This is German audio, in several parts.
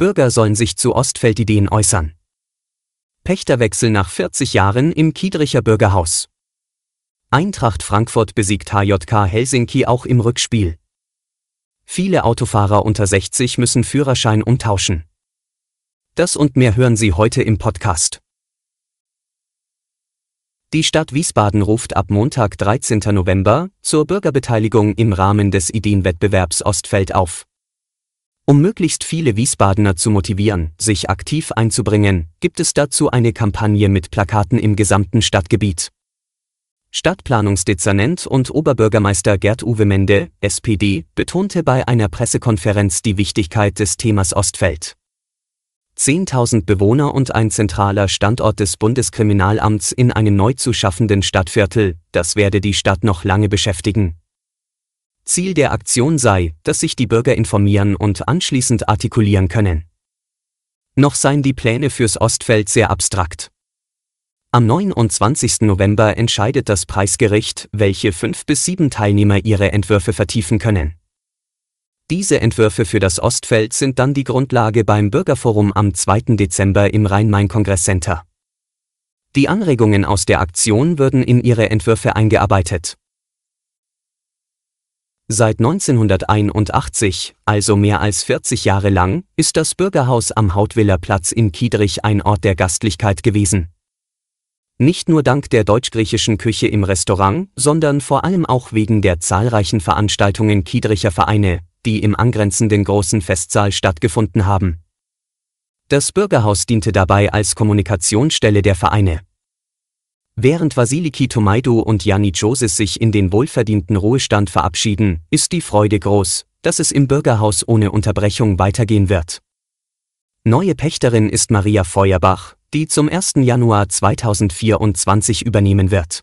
Bürger sollen sich zu Ostfeldideen äußern. Pächterwechsel nach 40 Jahren im Kiedricher Bürgerhaus. Eintracht Frankfurt besiegt HJK Helsinki auch im Rückspiel. Viele Autofahrer unter 60 müssen Führerschein umtauschen. Das und mehr hören Sie heute im Podcast. Die Stadt Wiesbaden ruft ab Montag 13. November zur Bürgerbeteiligung im Rahmen des Ideenwettbewerbs Ostfeld auf. Um möglichst viele Wiesbadener zu motivieren, sich aktiv einzubringen, gibt es dazu eine Kampagne mit Plakaten im gesamten Stadtgebiet. Stadtplanungsdezernent und Oberbürgermeister Gerd-Uwe Mende, SPD, betonte bei einer Pressekonferenz die Wichtigkeit des Themas Ostfeld. 10.000 Bewohner und ein zentraler Standort des Bundeskriminalamts in einem neu zu schaffenden Stadtviertel, das werde die Stadt noch lange beschäftigen. Ziel der Aktion sei, dass sich die Bürger informieren und anschließend artikulieren können. Noch seien die Pläne fürs Ostfeld sehr abstrakt. Am 29. November entscheidet das Preisgericht, welche fünf bis sieben Teilnehmer ihre Entwürfe vertiefen können. Diese Entwürfe für das Ostfeld sind dann die Grundlage beim Bürgerforum am 2. Dezember im Rhein-Main-Kongress-Center. Die Anregungen aus der Aktion würden in ihre Entwürfe eingearbeitet. Seit 1981, also mehr als 40 Jahre lang, ist das Bürgerhaus am Hautwiller Platz in Kiedrich ein Ort der Gastlichkeit gewesen. Nicht nur dank der deutsch-griechischen Küche im Restaurant, sondern vor allem auch wegen der zahlreichen Veranstaltungen Kiedricher Vereine, die im angrenzenden großen Festsaal stattgefunden haben. Das Bürgerhaus diente dabei als Kommunikationsstelle der Vereine. Während Vasiliki Tomaidu und Janni Joses sich in den wohlverdienten Ruhestand verabschieden, ist die Freude groß, dass es im Bürgerhaus ohne Unterbrechung weitergehen wird. Neue Pächterin ist Maria Feuerbach, die zum 1. Januar 2024 übernehmen wird.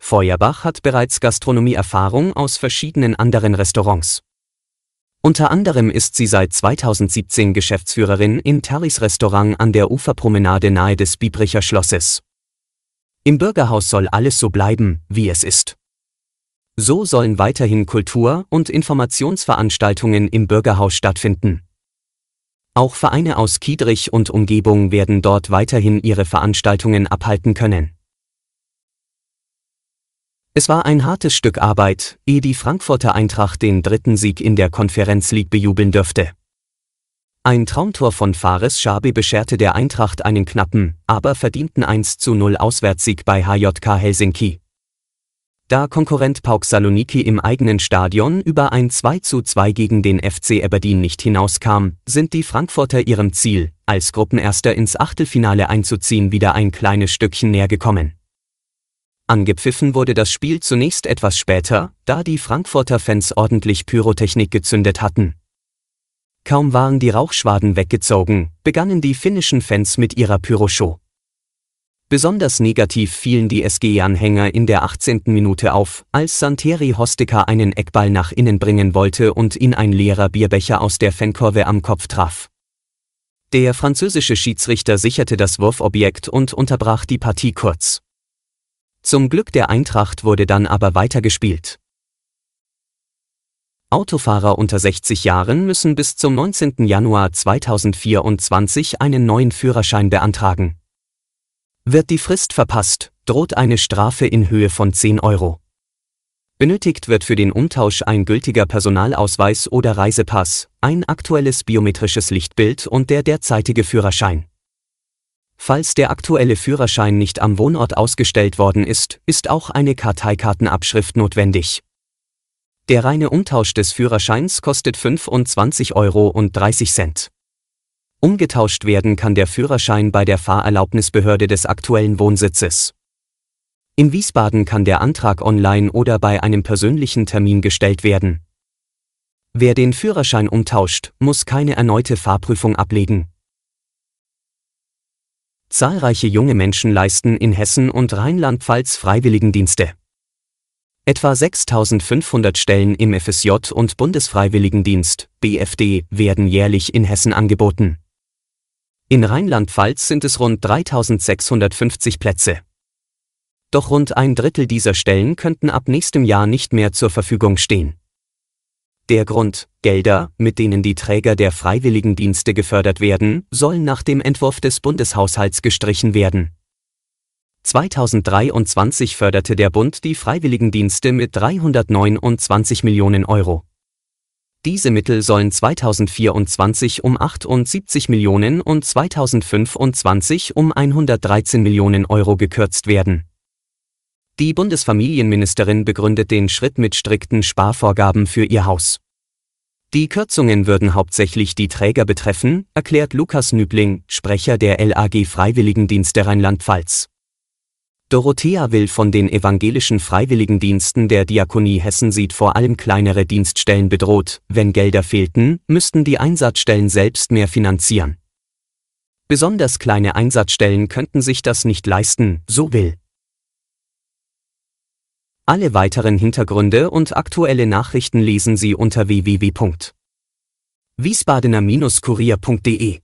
Feuerbach hat bereits Gastronomieerfahrung aus verschiedenen anderen Restaurants. Unter anderem ist sie seit 2017 Geschäftsführerin in Terlis Restaurant an der Uferpromenade nahe des Biebricher Schlosses. Im Bürgerhaus soll alles so bleiben, wie es ist. So sollen weiterhin Kultur- und Informationsveranstaltungen im Bürgerhaus stattfinden. Auch Vereine aus Kiedrich und Umgebung werden dort weiterhin ihre Veranstaltungen abhalten können. Es war ein hartes Stück Arbeit, ehe die Frankfurter Eintracht den dritten Sieg in der Conference League bejubeln dürfte. Ein Traumtor von Fares Schabe bescherte der Eintracht einen knappen, aber verdienten 1 zu 0 Auswärtssieg bei HJK Helsinki. Da Konkurrent Pauk Saloniki im eigenen Stadion über ein 2 zu 2 gegen den FC Aberdeen nicht hinauskam, sind die Frankfurter ihrem Ziel, als Gruppenerster ins Achtelfinale einzuziehen, wieder ein kleines Stückchen näher gekommen. Angepfiffen wurde das Spiel zunächst etwas später, da die Frankfurter Fans ordentlich Pyrotechnik gezündet hatten. Kaum waren die Rauchschwaden weggezogen, begannen die finnischen Fans mit ihrer Pyroshow. Besonders negativ fielen die SG-Anhänger in der 18. Minute auf, als Santeri Hostika einen Eckball nach innen bringen wollte und ihn ein leerer Bierbecher aus der Fankurve am Kopf traf. Der französische Schiedsrichter sicherte das Wurfobjekt und unterbrach die Partie kurz. Zum Glück der Eintracht wurde dann aber weitergespielt. Autofahrer unter 60 Jahren müssen bis zum 19. Januar 2024 einen neuen Führerschein beantragen. Wird die Frist verpasst, droht eine Strafe in Höhe von 10 Euro. Benötigt wird für den Umtausch ein gültiger Personalausweis oder Reisepass, ein aktuelles biometrisches Lichtbild und der derzeitige Führerschein. Falls der aktuelle Führerschein nicht am Wohnort ausgestellt worden ist, ist auch eine Karteikartenabschrift notwendig. Der reine Umtausch des Führerscheins kostet 25 Euro und 30 Cent. Umgetauscht werden kann der Führerschein bei der Fahrerlaubnisbehörde des aktuellen Wohnsitzes. In Wiesbaden kann der Antrag online oder bei einem persönlichen Termin gestellt werden. Wer den Führerschein umtauscht, muss keine erneute Fahrprüfung ablegen. Zahlreiche junge Menschen leisten in Hessen und Rheinland-Pfalz Freiwilligendienste. Etwa 6500 Stellen im FSJ und Bundesfreiwilligendienst BFD werden jährlich in Hessen angeboten. In Rheinland-Pfalz sind es rund 3650 Plätze. Doch rund ein Drittel dieser Stellen könnten ab nächstem Jahr nicht mehr zur Verfügung stehen. Der Grund, Gelder, mit denen die Träger der Freiwilligendienste gefördert werden, sollen nach dem Entwurf des Bundeshaushalts gestrichen werden. 2023 förderte der Bund die Freiwilligendienste mit 329 Millionen Euro. Diese Mittel sollen 2024 um 78 Millionen und 2025 um 113 Millionen Euro gekürzt werden. Die Bundesfamilienministerin begründet den Schritt mit strikten Sparvorgaben für ihr Haus. Die Kürzungen würden hauptsächlich die Träger betreffen, erklärt Lukas Nübling, Sprecher der LAG Freiwilligendienste Rheinland-Pfalz. Dorothea Will von den evangelischen Freiwilligendiensten der Diakonie Hessen sieht vor allem kleinere Dienststellen bedroht, wenn Gelder fehlten, müssten die Einsatzstellen selbst mehr finanzieren. Besonders kleine Einsatzstellen könnten sich das nicht leisten, so Will. Alle weiteren Hintergründe und aktuelle Nachrichten lesen Sie unter www.wiesbadener-kurier.de